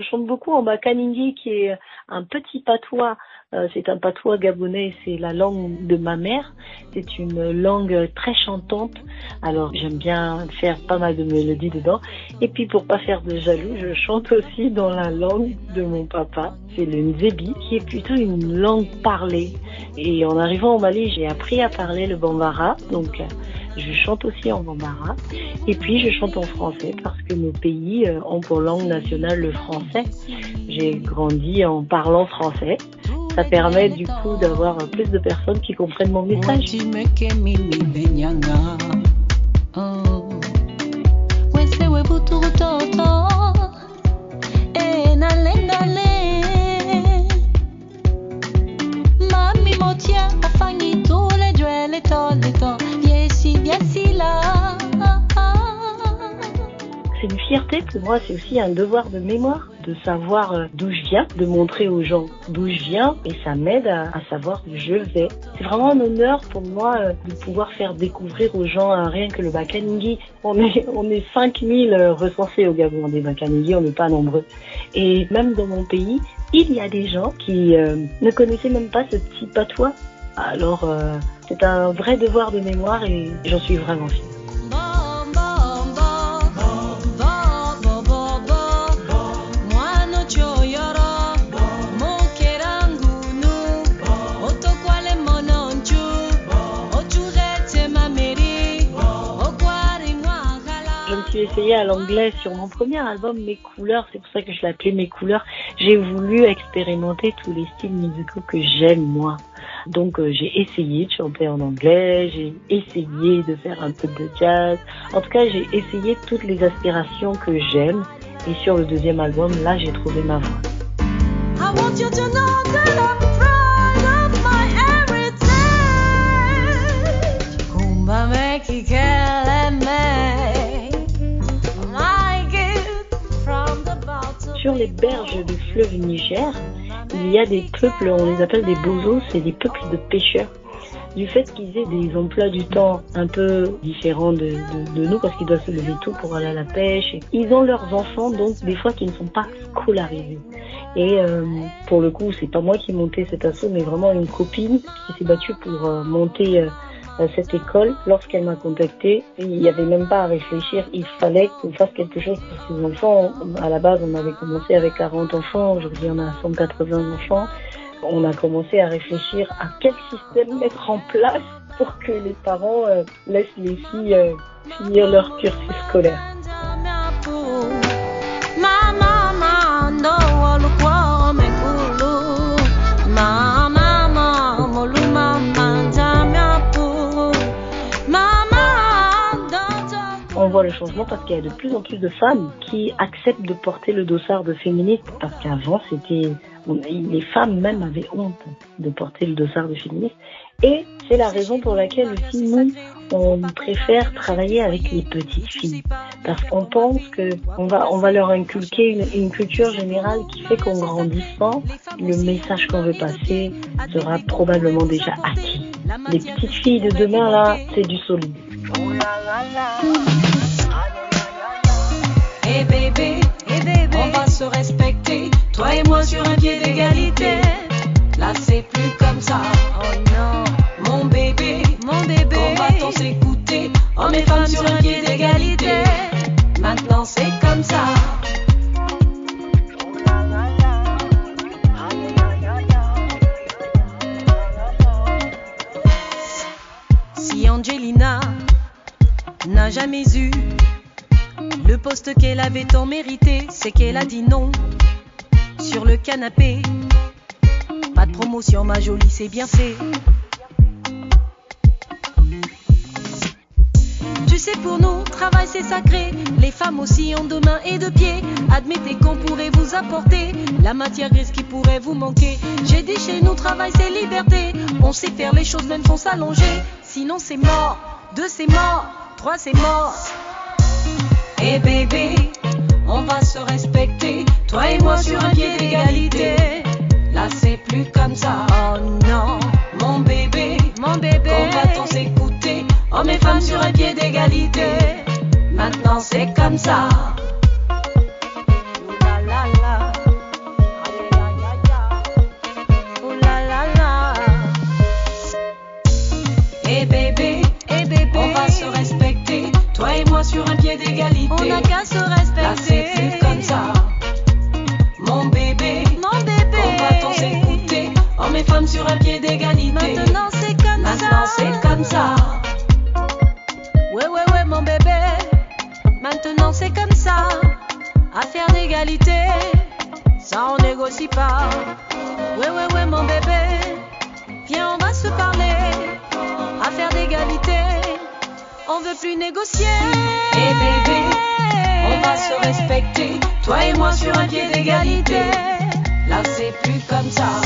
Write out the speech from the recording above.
Je chante beaucoup en bakaningi qui est un petit patois. Euh, c'est un patois gabonais, c'est la langue de ma mère. C'est une langue très chantante. Alors j'aime bien faire pas mal de mélodies dedans. Et puis pour pas faire de jaloux, je chante aussi dans la langue de mon papa. C'est le nzebi qui est plutôt une langue parlée. Et en arrivant au Mali, j'ai appris à parler le bambara. Donc je chante aussi en bambara. Et puis je chante en français parce que nos pays euh, ont pour langue nationale le français. J'ai grandi en parlant français. Ça permet du coup d'avoir plus de personnes qui comprennent mon message. Pour moi, c'est aussi un devoir de mémoire de savoir euh, d'où je viens, de montrer aux gens d'où je viens et ça m'aide à, savoir où je vais. C'est vraiment un honneur pour moi euh, de pouvoir faire découvrir aux gens euh, rien que le Bakaningi. On est, on est 5000 recensés au Gabon des Bakaningi, on n'est pas nombreux. Et même dans mon pays, il y a des gens qui ne connaissaient même pas ce petit patois. Alors, c'est un vrai devoir de mémoire et j'en suis vraiment fière. Essayé à l'anglais sur mon premier album Mes couleurs, c'est pour ça que je l'appelais Mes couleurs. J'ai voulu expérimenter tous les styles musicaux que j'aime moi. Donc euh, j'ai essayé de chanter en anglais, j'ai essayé de faire un peu de jazz. En tout cas, j'ai essayé toutes les aspirations que j'aime. Et sur le deuxième album, là, j'ai trouvé ma voix. Sur les berges du fleuve Niger, il y a des peuples, on les appelle des bozos, c'est des peuples de pêcheurs. Du fait qu'ils aient des emplois du temps un peu différents de, nous, parce qu'ils doivent se lever tôt pour aller à la pêche, ils ont leurs enfants, donc des fois qui ne sont pas scolarisés. Et euh, pour le coup, c'est pas moi qui ai monté cet assaut, mais vraiment une copine qui s'est battue pour euh, monter euh, cette école, lorsqu'elle m'a contacté, il n'y avait même pas à réfléchir. Il fallait qu'on fasse quelque chose pour ces enfants. À la base, on avait commencé avec 40 enfants. Aujourd'hui, on a 180 enfants. On a commencé à réfléchir à quel système mettre en place pour que les parents euh, laissent les filles euh, finir leur cursus scolaire. Changement parce qu'il y a de plus en plus de femmes qui acceptent de porter le dossard de féministe parce qu'avant c'était les femmes même avaient honte de porter le dossard de féministe et c'est la raison pour laquelle aussi nous on préfère travailler avec les petites filles parce qu'on pense que on va on va leur inculquer une, culture générale qui fait qu'en grandissant le message qu'on veut passer sera probablement déjà acquis. Les petites filles de demain là c'est du solide. Hey toi et moi sur un pied d'égalité. Là c'est plus comme ça, oh non, mon bébé, mon bébé, on va tous s'écouter, hommes et femmes sur un pied d'égalité. Maintenant c'est comme ça. Si Angelina n'a jamais eu le poste qu'elle avait tant mérité, c'est qu'elle a dit non sur le canapé. Pas de promotion, ma jolie, c'est bien fait. Tu sais, pour nous, travail c'est sacré. Les femmes aussi ont deux mains et deux pieds. Admettez qu'on pourrait vous apporter la matière grise qui pourrait vous manquer. J'ai dit chez nous, travail c'est liberté. On sait faire les choses, même sans s'allonger. Sinon, c'est mort. Deux, c'est mort. Trois, c'est mort. Et bébé, on va se respecter, toi et moi sur un pied d'égalité. Là c'est plus comme ça, oh non, mon bébé, mon bébé, on va s'écouter, hommes et femmes sur un pied d'égalité. Maintenant c'est comme ça. sur un pied d'égalité. On n'a qu'à se maintenant c'est comme ça. Affaire d'égalité, ça on négocie pas. Ouais, ouais, ouais, mon bébé, viens, on va se parler. Affaire d'égalité, on veut plus négocier. Eh hey bébé, on va se respecter, toi et moi sur un pied d'égalité. Là c'est plus comme ça.